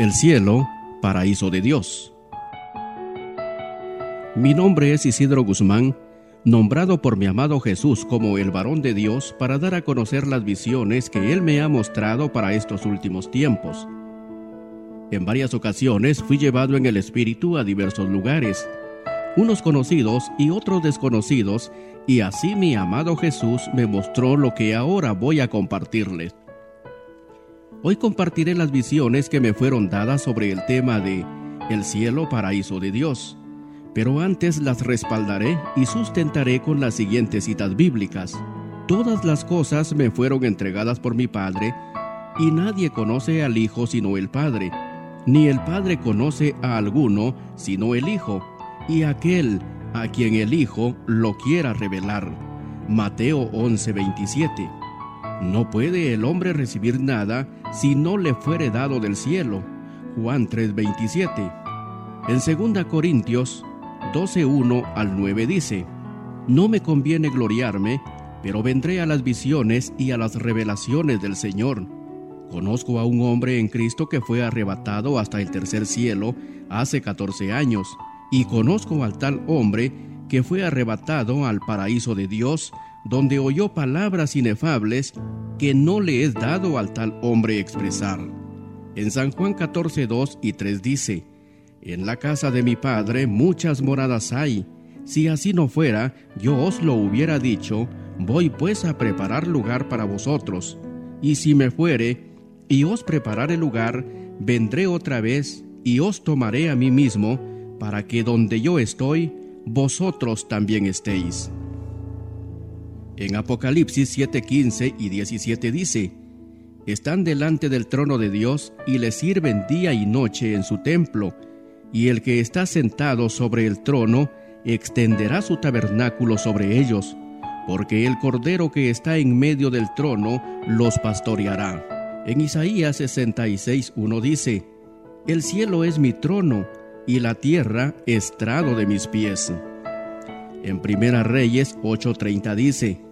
El cielo, paraíso de Dios. Mi nombre es Isidro Guzmán, nombrado por mi amado Jesús como el varón de Dios para dar a conocer las visiones que Él me ha mostrado para estos últimos tiempos. En varias ocasiones fui llevado en el Espíritu a diversos lugares, unos conocidos y otros desconocidos, y así mi amado Jesús me mostró lo que ahora voy a compartirles. Hoy compartiré las visiones que me fueron dadas sobre el tema de el cielo paraíso de Dios, pero antes las respaldaré y sustentaré con las siguientes citas bíblicas. Todas las cosas me fueron entregadas por mi Padre, y nadie conoce al Hijo sino el Padre, ni el Padre conoce a alguno sino el Hijo, y aquel a quien el Hijo lo quiera revelar. Mateo 11:27 no puede el hombre recibir nada si no le fuere dado del cielo. Juan 3:27. En 2 Corintios 12:1 al 9 dice, No me conviene gloriarme, pero vendré a las visiones y a las revelaciones del Señor. Conozco a un hombre en Cristo que fue arrebatado hasta el tercer cielo hace 14 años, y conozco al tal hombre que fue arrebatado al paraíso de Dios donde oyó palabras inefables que no le es dado al tal hombre expresar. En San Juan 14, 2 y 3 dice, En la casa de mi Padre muchas moradas hay. Si así no fuera, yo os lo hubiera dicho, voy pues a preparar lugar para vosotros. Y si me fuere, y os prepararé lugar, vendré otra vez, y os tomaré a mí mismo, para que donde yo estoy, vosotros también estéis. En Apocalipsis 7:15 y 17 dice, Están delante del trono de Dios y le sirven día y noche en su templo, y el que está sentado sobre el trono extenderá su tabernáculo sobre ellos, porque el cordero que está en medio del trono los pastoreará. En Isaías 66:1 dice, El cielo es mi trono, y la tierra estrado de mis pies. En Primera Reyes 8:30 dice,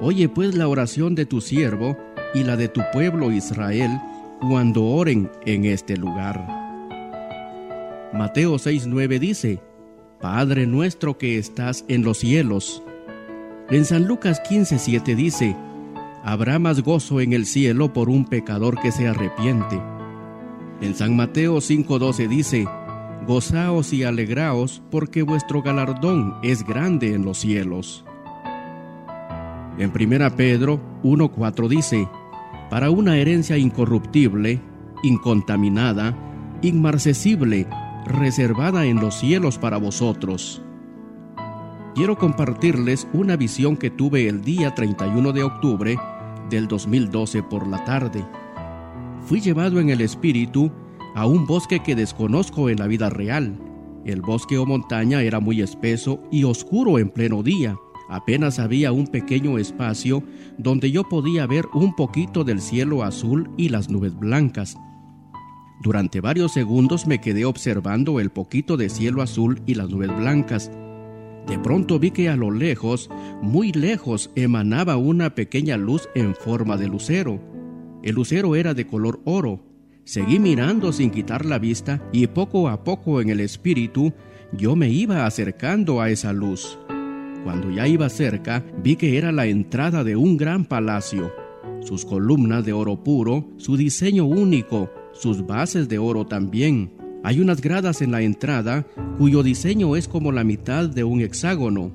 Oye pues la oración de tu siervo y la de tu pueblo Israel cuando oren en este lugar. Mateo 6:9 dice, Padre nuestro que estás en los cielos. En San Lucas 15:7 dice, Habrá más gozo en el cielo por un pecador que se arrepiente. En San Mateo 5:12 dice, Gozaos y alegraos porque vuestro galardón es grande en los cielos. En 1 Pedro 1.4 dice, para una herencia incorruptible, incontaminada, inmarcesible, reservada en los cielos para vosotros. Quiero compartirles una visión que tuve el día 31 de octubre del 2012 por la tarde. Fui llevado en el espíritu a un bosque que desconozco en la vida real. El bosque o montaña era muy espeso y oscuro en pleno día Apenas había un pequeño espacio donde yo podía ver un poquito del cielo azul y las nubes blancas. Durante varios segundos me quedé observando el poquito de cielo azul y las nubes blancas. De pronto vi que a lo lejos, muy lejos, emanaba una pequeña luz en forma de lucero. El lucero era de color oro. Seguí mirando sin quitar la vista y poco a poco en el espíritu yo me iba acercando a esa luz. Cuando ya iba cerca, vi que era la entrada de un gran palacio. Sus columnas de oro puro, su diseño único, sus bases de oro también. Hay unas gradas en la entrada cuyo diseño es como la mitad de un hexágono.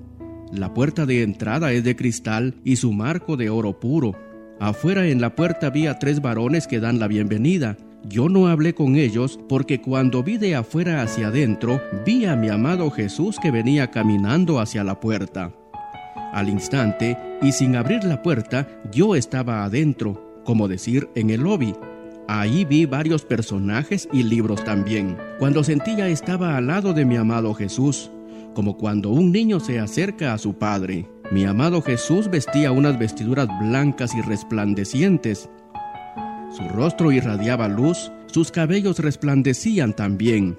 La puerta de entrada es de cristal y su marco de oro puro. Afuera en la puerta había tres varones que dan la bienvenida. Yo no hablé con ellos porque cuando vi de afuera hacia adentro, vi a mi amado Jesús que venía caminando hacia la puerta. Al instante, y sin abrir la puerta, yo estaba adentro, como decir, en el lobby. Ahí vi varios personajes y libros también. Cuando sentía estaba al lado de mi amado Jesús, como cuando un niño se acerca a su padre. Mi amado Jesús vestía unas vestiduras blancas y resplandecientes, su rostro irradiaba luz, sus cabellos resplandecían también.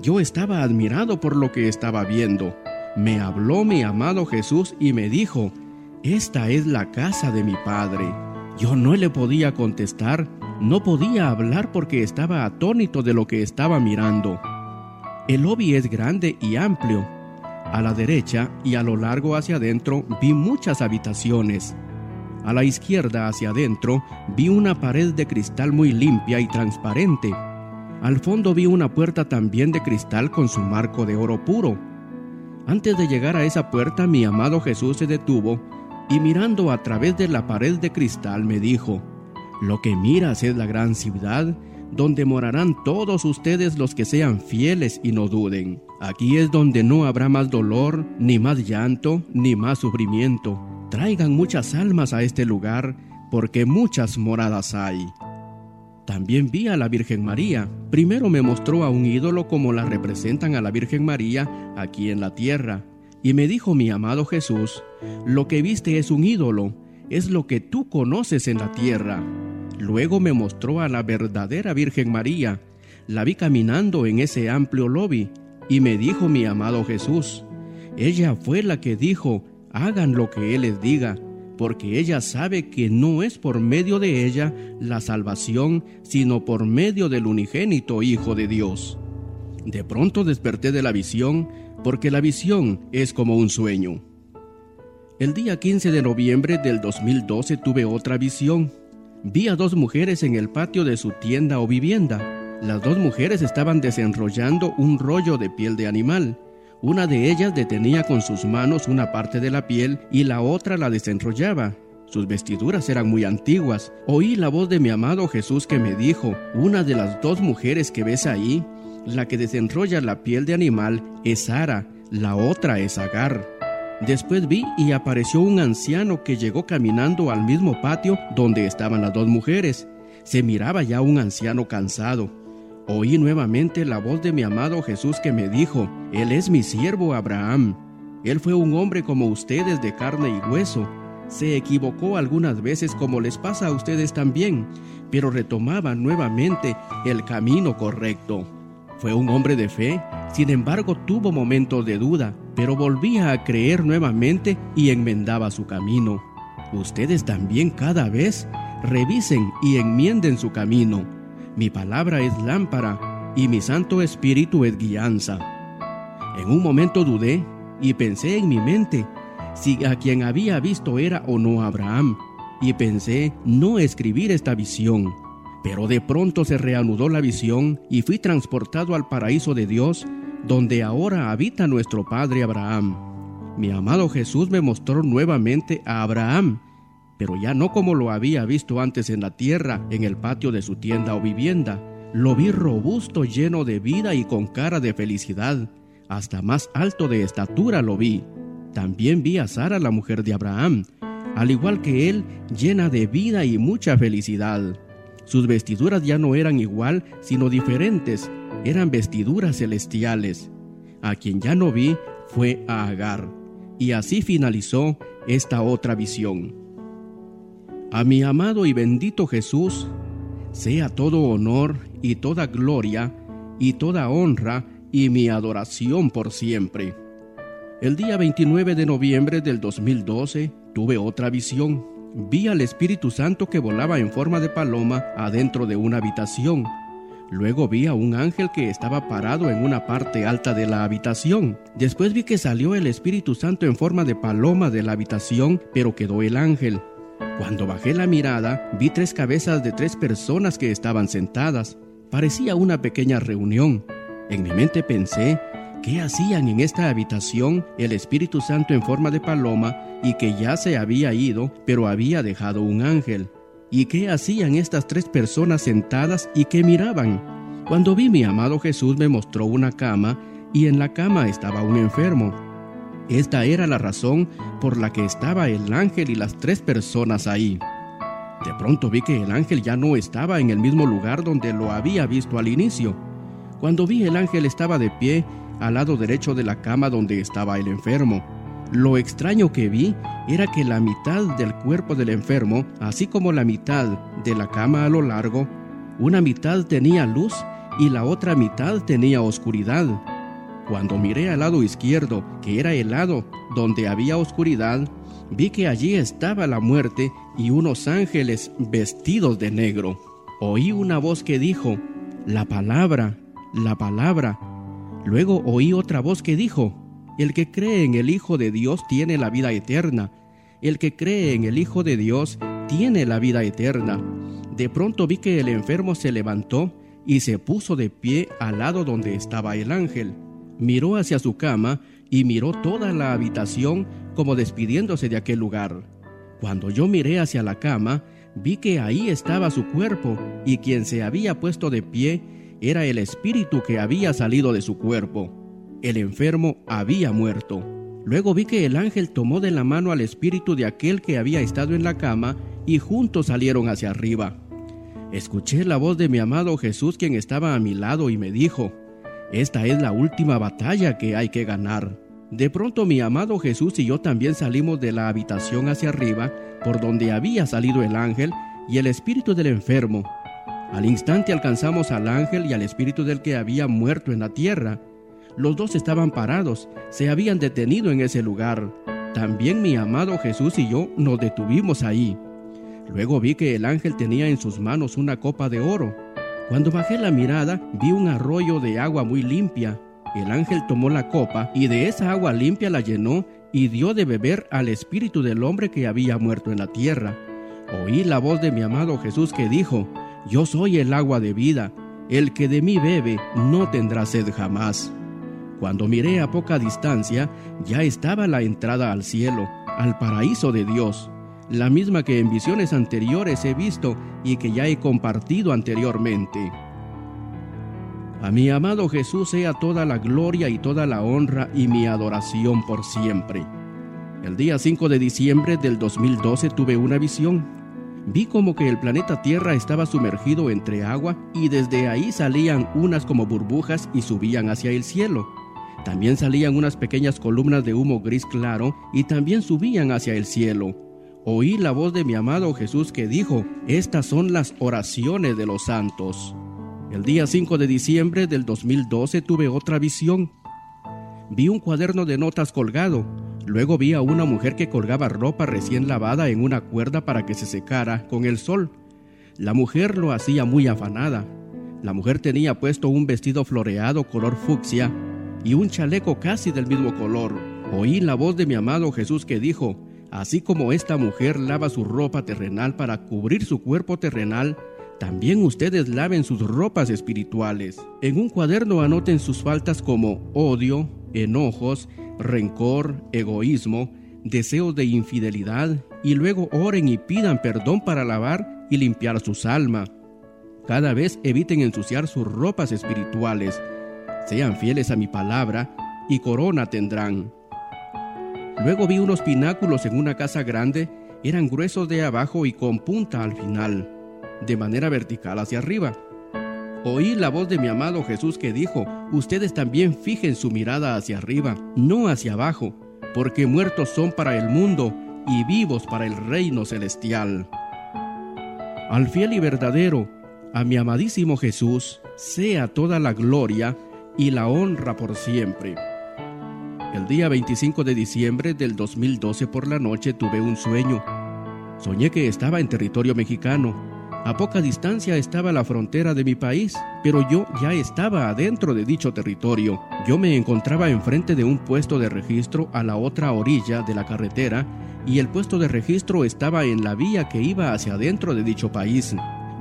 Yo estaba admirado por lo que estaba viendo. Me habló mi amado Jesús y me dijo, Esta es la casa de mi Padre. Yo no le podía contestar No podía hablar porque estaba atónito de lo que estaba mirando. El lobby es grande y amplio. A la derecha y a lo largo hacia adentro vi muchas habitaciones. A la izquierda hacia adentro vi una pared de cristal muy limpia y transparente. Al fondo vi una puerta también de cristal con su marco de oro puro. Antes de llegar a esa puerta mi amado Jesús se detuvo y mirando a través de la pared de cristal me dijo, Lo que miras es la gran ciudad donde morarán todos ustedes los que sean fieles y no duden. Aquí es donde no habrá más dolor, ni más llanto, ni más sufrimiento. Traigan muchas almas a este lugar, porque muchas moradas hay. También vi a la Virgen María. Primero me mostró a un ídolo como la representan a la Virgen María aquí en la tierra. Y me dijo mi amado Jesús, lo que viste es un ídolo, es lo que tú conoces en la tierra. Luego me mostró a la verdadera Virgen María. La vi caminando en ese amplio lobby y me dijo mi amado Jesús. Ella fue la que dijo, hagan lo que Él les diga, porque ella sabe que no es por medio de ella la salvación, sino por medio del unigénito Hijo de Dios. De pronto desperté de la visión, porque la visión es como un sueño. El día 15 de noviembre del 2012 tuve otra visión vi a dos mujeres en el patio de su tienda o vivienda. Las dos mujeres estaban desenrollando un rollo de piel de animal. Una de ellas detenía con sus manos una parte de la piel y la otra la desenrollaba. Sus vestiduras eran muy antiguas. Oí la voz de mi amado Jesús que me dijo, una de las dos mujeres que ves ahí, la que desenrolla la piel de animal es Sara, la otra es Agar. Después vi y apareció un anciano que llegó caminando al mismo patio donde estaban las dos mujeres. Se miraba ya un anciano cansado. Oí nuevamente la voz de mi amado Jesús que me dijo, Él es mi siervo Abraham. Él fue un hombre como ustedes de carne y hueso. Se equivocó algunas veces como les pasa a ustedes también, pero retomaba nuevamente el camino correcto. Fue un hombre de fe, sin embargo tuvo momentos de duda, pero volvía a creer nuevamente y enmendaba su camino. Ustedes también cada vez revisen y enmienden su camino. Mi palabra es lámpara y mi Santo Espíritu es guianza. En un momento dudé y pensé en mi mente si a quien había visto era o no Abraham, y pensé no escribir esta visión pero de pronto se reanudó la visión y fui transportado al paraíso de Dios, donde ahora habita nuestro Padre Abraham. Mi amado Jesús me mostró nuevamente a Abraham, pero ya no como lo había visto antes en la tierra, en el patio de su tienda o vivienda. Lo vi robusto, lleno de vida y con cara de felicidad. Hasta más alto de estatura lo vi. También vi a Sara, la mujer de Abraham, al igual que él, llena de vida y mucha felicidad. Sus vestiduras ya no eran igual, sino diferentes, eran vestiduras celestiales. A quien ya no vi fue a Agar. Y así finalizó esta otra visión. A mi amado y bendito Jesús, sea todo honor y toda gloria y toda honra y mi adoración por siempre. El día 29 de noviembre del 2012 tuve otra visión vi al Espíritu Santo que volaba en forma de paloma adentro de una habitación. Luego vi a un ángel que estaba parado en una parte alta de la habitación. Después vi que salió el Espíritu Santo en forma de paloma de la habitación, pero quedó el ángel. Cuando bajé la mirada, vi tres cabezas de tres personas que estaban sentadas. Parecía una pequeña reunión. En mi mente pensé, ¿qué hacían en esta habitación el Espíritu Santo en forma de paloma y que ya se había ido, pero había dejado un ángel. ¿Y qué hacían estas tres personas sentadas y qué miraban? Cuando vi mi amado Jesús me mostró una cama y en la cama estaba un enfermo. Esta era la razón por la que estaba el ángel y las tres personas ahí. De pronto vi que el ángel ya no estaba en el mismo lugar donde lo había visto al inicio. Cuando vi el ángel estaba de pie al lado derecho de la cama donde estaba el enfermo. Lo extraño que vi era que la mitad del cuerpo del enfermo, así como la mitad de la cama a lo largo, una mitad tenía luz y la otra mitad tenía oscuridad. Cuando miré al lado izquierdo, que era el lado donde había oscuridad, vi que allí estaba la muerte y unos ángeles vestidos de negro. oí una voz que dijo, la palabra, la palabra. Luego oí otra voz que dijo, el que cree en el Hijo de Dios tiene la vida eterna. El que cree en el Hijo de Dios tiene la vida eterna. De pronto vi que el enfermo se levantó y se puso de pie al lado donde estaba el ángel. Miró hacia su cama y miró toda la habitación como despidiéndose de aquel lugar. Cuando yo miré hacia la cama, vi que ahí estaba su cuerpo y quien se había puesto de pie era el espíritu que había salido de su cuerpo. El enfermo había muerto. Luego vi que el ángel tomó de la mano al espíritu de aquel que había estado en la cama y juntos salieron hacia arriba. Escuché la voz de mi amado Jesús quien estaba a mi lado y me dijo, esta es la última batalla que hay que ganar. De pronto mi amado Jesús y yo también salimos de la habitación hacia arriba, por donde había salido el ángel y el espíritu del enfermo. Al instante alcanzamos al ángel y al espíritu del que había muerto en la tierra. Los dos estaban parados, se habían detenido en ese lugar. También mi amado Jesús y yo nos detuvimos ahí. Luego vi que el ángel tenía en sus manos una copa de oro cuando bajé la mirada, vi un arroyo de agua muy limpia. El ángel tomó la copa y de esa agua limpia la llenó y dio de beber al espíritu del hombre que había muerto en la tierra. Oí la voz de mi amado Jesús que dijo, Yo soy el agua de vida, el que de mí bebe no tendrá sed jamás. Cuando miré a poca distancia, ya estaba la entrada al cielo, al paraíso de Dios la misma que en visiones anteriores he visto y que ya he compartido anteriormente. A mi amado Jesús sea toda la gloria y toda la honra y mi adoración por siempre. El día 5 de diciembre del 2012 tuve una visión. Vi como que el planeta Tierra estaba sumergido entre agua y desde ahí salían unas como burbujas y subían hacia el cielo. También salían unas pequeñas columnas de humo gris claro y también subían hacia el cielo oí la voz de mi amado Jesús que dijo, estas son las oraciones de los santos. El día 5 de diciembre del 2012 tuve otra visión. Vi un cuaderno de notas colgado. Luego vi a una mujer que colgaba ropa recién lavada en una cuerda para que se secara con el sol. La mujer lo hacía muy afanada. La mujer tenía puesto un vestido floreado color fucsia y un chaleco casi del mismo color. Oí la voz de mi amado Jesús que dijo, Así como esta mujer lava su ropa terrenal para cubrir su cuerpo terrenal, también ustedes laven sus ropas espirituales. En un cuaderno anoten sus faltas como odio, enojos, rencor, egoísmo, deseos de infidelidad, y luego oren y pidan perdón para lavar y limpiar sus almas. Cada vez eviten ensuciar sus ropas espirituales. Sean fieles a mi palabra y corona tendrán. Luego vi unos pináculos en una casa grande, eran gruesos de abajo y con punta al final, de manera vertical hacia arriba. Oí la voz de mi amado Jesús que dijo, ustedes también fijen su mirada hacia arriba, no hacia abajo, porque muertos son para el mundo y vivos para el reino celestial. Al fiel y verdadero, a mi amadísimo Jesús, sea toda la gloria y la honra por siempre. El día 25 de diciembre del 2012 por la noche tuve un sueño. Soñé que estaba en territorio mexicano. A poca distancia estaba la frontera de mi país, pero yo ya estaba adentro de dicho territorio. Yo me encontraba enfrente de un puesto de registro a la otra orilla de la carretera y el puesto de registro estaba en la vía que iba hacia adentro de dicho país.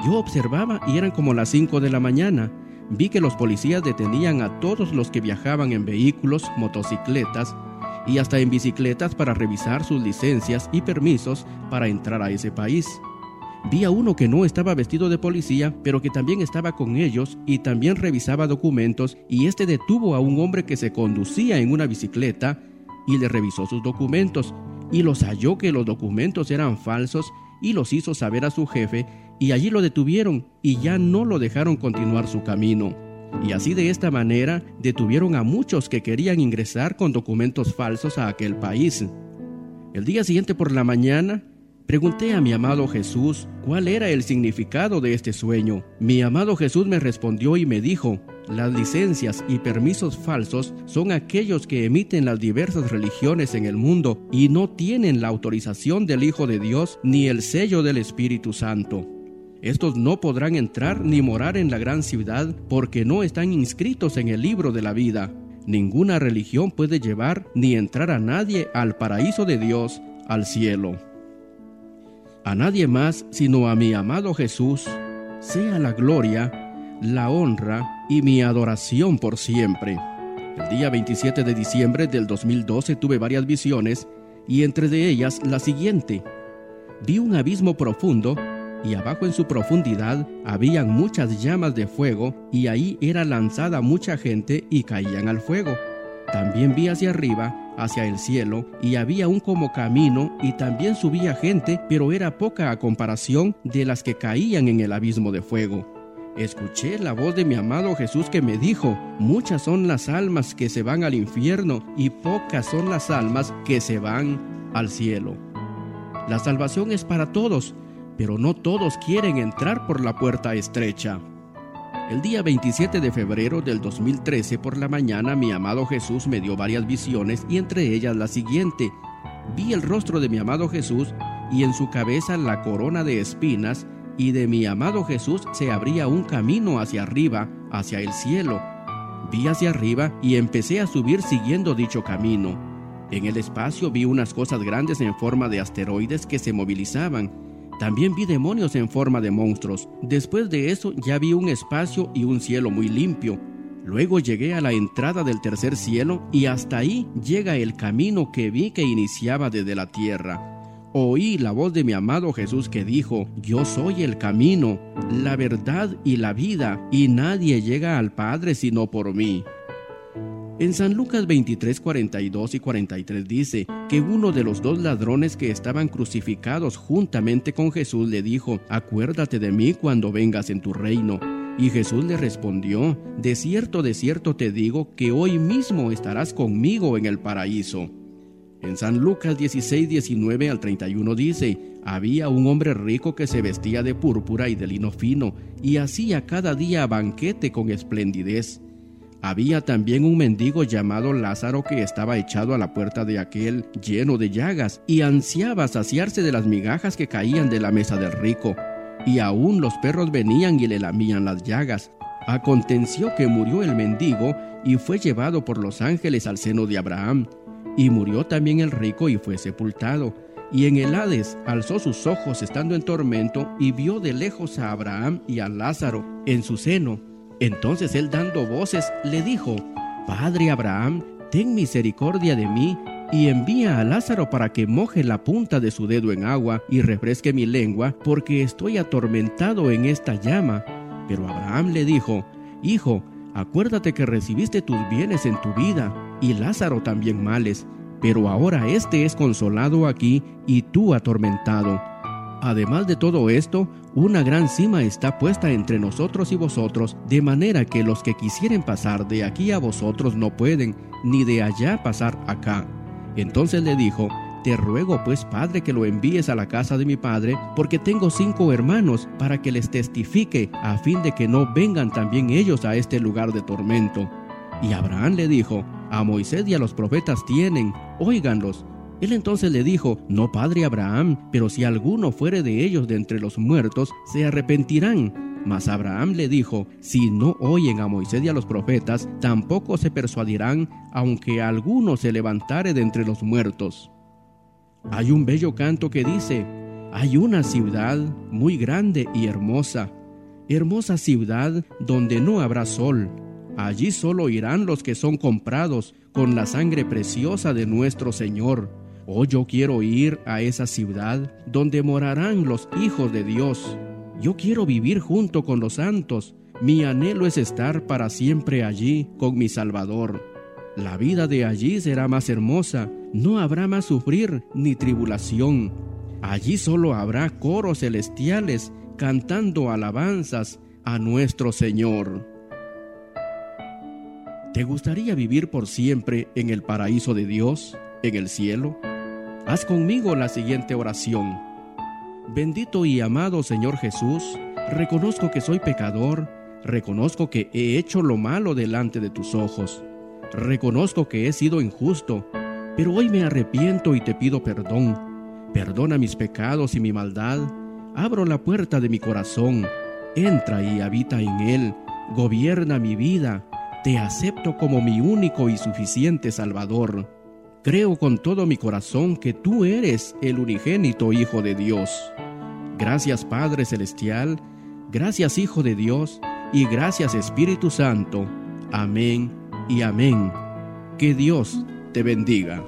Yo observaba y eran como las 5 de la mañana vi que los policías detenían a todos los que viajaban en vehículos, motocicletas y hasta en bicicletas para revisar sus licencias y permisos para entrar a ese país. Vi a uno que no estaba vestido de policía, pero que también estaba con ellos y también revisaba documentos y este detuvo a un hombre que se conducía en una bicicleta y le revisó sus documentos y los halló que los documentos eran falsos y los hizo saber a su jefe y allí lo detuvieron y ya no lo dejaron continuar su camino. Y así de esta manera detuvieron a muchos que querían ingresar con documentos falsos a aquel país. El día siguiente por la mañana, pregunté a mi amado Jesús cuál era el significado de este sueño. Mi amado Jesús me respondió y me dijo, las licencias y permisos falsos son aquellos que emiten las diversas religiones en el mundo y no tienen la autorización del Hijo de Dios ni el sello del Espíritu Santo. Estos no podrán entrar ni morar en la gran ciudad porque no están inscritos en el libro de la vida. Ninguna religión puede llevar ni entrar a nadie al paraíso de Dios, al cielo. A nadie más sino a mi amado Jesús, sea la gloria, la honra y mi adoración por siempre. El día 27 de diciembre del 2012 tuve varias visiones y entre de ellas la siguiente. Vi un abismo profundo y abajo en su profundidad habían muchas llamas de fuego y ahí era lanzada mucha gente y caían al fuego. También vi hacia arriba, hacia el cielo, y había un como camino y también subía gente, pero era poca a comparación de las que caían en el abismo de fuego. Escuché la voz de mi amado Jesús que me dijo, muchas son las almas que se van al infierno y pocas son las almas que se van al cielo. La salvación es para todos, pero no todos quieren entrar por la puerta estrecha. El día 27 de febrero del 2013 por la mañana mi amado Jesús me dio varias visiones y entre ellas la siguiente. Vi el rostro de mi amado Jesús y en su cabeza la corona de espinas y de mi amado Jesús se abría un camino hacia arriba, hacia el cielo. Vi hacia arriba y empecé a subir siguiendo dicho camino. En el espacio vi unas cosas grandes en forma de asteroides que se movilizaban también vi demonios en forma de monstruos. Después de eso ya vi un espacio y un cielo muy limpio. Luego llegué a la entrada del tercer cielo y hasta ahí llega el camino que vi que iniciaba desde la tierra. Oí la voz de mi amado Jesús que dijo, Yo soy el camino, la verdad y la vida, y nadie llega al Padre sino por mí. En San Lucas 23, 42 y 43 dice que uno de los dos ladrones que estaban crucificados juntamente con Jesús le dijo, acuérdate de mí cuando vengas en tu reino. Y Jesús le respondió, de cierto, de cierto te digo que hoy mismo estarás conmigo en el paraíso. En San Lucas 16, 19 al 31 dice, había un hombre rico que se vestía de púrpura y de lino fino, y hacía cada día banquete con esplendidez. Había también un mendigo llamado Lázaro que estaba echado a la puerta de aquel lleno de llagas y ansiaba saciarse de las migajas que caían de la mesa del rico. Y aún los perros venían y le lamían las llagas. Aconteció que murió el mendigo y fue llevado por los ángeles al seno de Abraham. Y murió también el rico y fue sepultado. Y en el Hades alzó sus ojos estando en tormento y vio de lejos a Abraham y a Lázaro en su seno. Entonces él dando voces le dijo, Padre Abraham, ten misericordia de mí y envía a Lázaro para que moje la punta de su dedo en agua y refresque mi lengua, porque estoy atormentado en esta llama. Pero Abraham le dijo, Hijo, acuérdate que recibiste tus bienes en tu vida, y Lázaro también males, pero ahora éste es consolado aquí y tú atormentado. Además de todo esto, una gran cima está puesta entre nosotros y vosotros, de manera que los que quisieren pasar de aquí a vosotros no pueden, ni de allá pasar acá. Entonces le dijo, Te ruego pues, Padre, que lo envíes a la casa de mi Padre, porque tengo cinco hermanos, para que les testifique, a fin de que no vengan también ellos a este lugar de tormento. Y Abraham le dijo, A Moisés y a los profetas tienen, óiganlos. Él entonces le dijo, No, padre Abraham, pero si alguno fuere de ellos de entre los muertos, se arrepentirán. Mas Abraham le dijo, Si no oyen a Moisés y a los profetas, tampoco se persuadirán, aunque alguno se levantare de entre los muertos. Hay un bello canto que dice, Hay una ciudad muy grande y hermosa, hermosa ciudad donde no habrá sol. Allí solo irán los que son comprados con la sangre preciosa de nuestro Señor Oh, yo quiero ir a esa ciudad donde morarán los hijos de Dios. Yo quiero vivir junto con los santos. Mi anhelo es estar para siempre allí con mi Salvador. La vida de allí será más hermosa, no habrá más sufrir ni tribulación. Allí solo habrá coros celestiales cantando alabanzas a nuestro Señor. ¿Te gustaría vivir por siempre en el paraíso de Dios, en el cielo? Haz conmigo la siguiente oración. Bendito y amado Señor Jesús, reconozco que soy pecador, reconozco que he hecho lo malo delante de tus ojos, reconozco que he sido injusto, pero hoy me arrepiento y te pido perdón. Perdona mis pecados y mi maldad, abro la puerta de mi corazón, entra y habita en él, gobierna mi vida, te acepto como mi único y suficiente Salvador. Creo con todo mi corazón que tú eres el unigénito Hijo de Dios. Gracias Padre Celestial, gracias Hijo de Dios y gracias Espíritu Santo. Amén y amén. Que Dios te bendiga.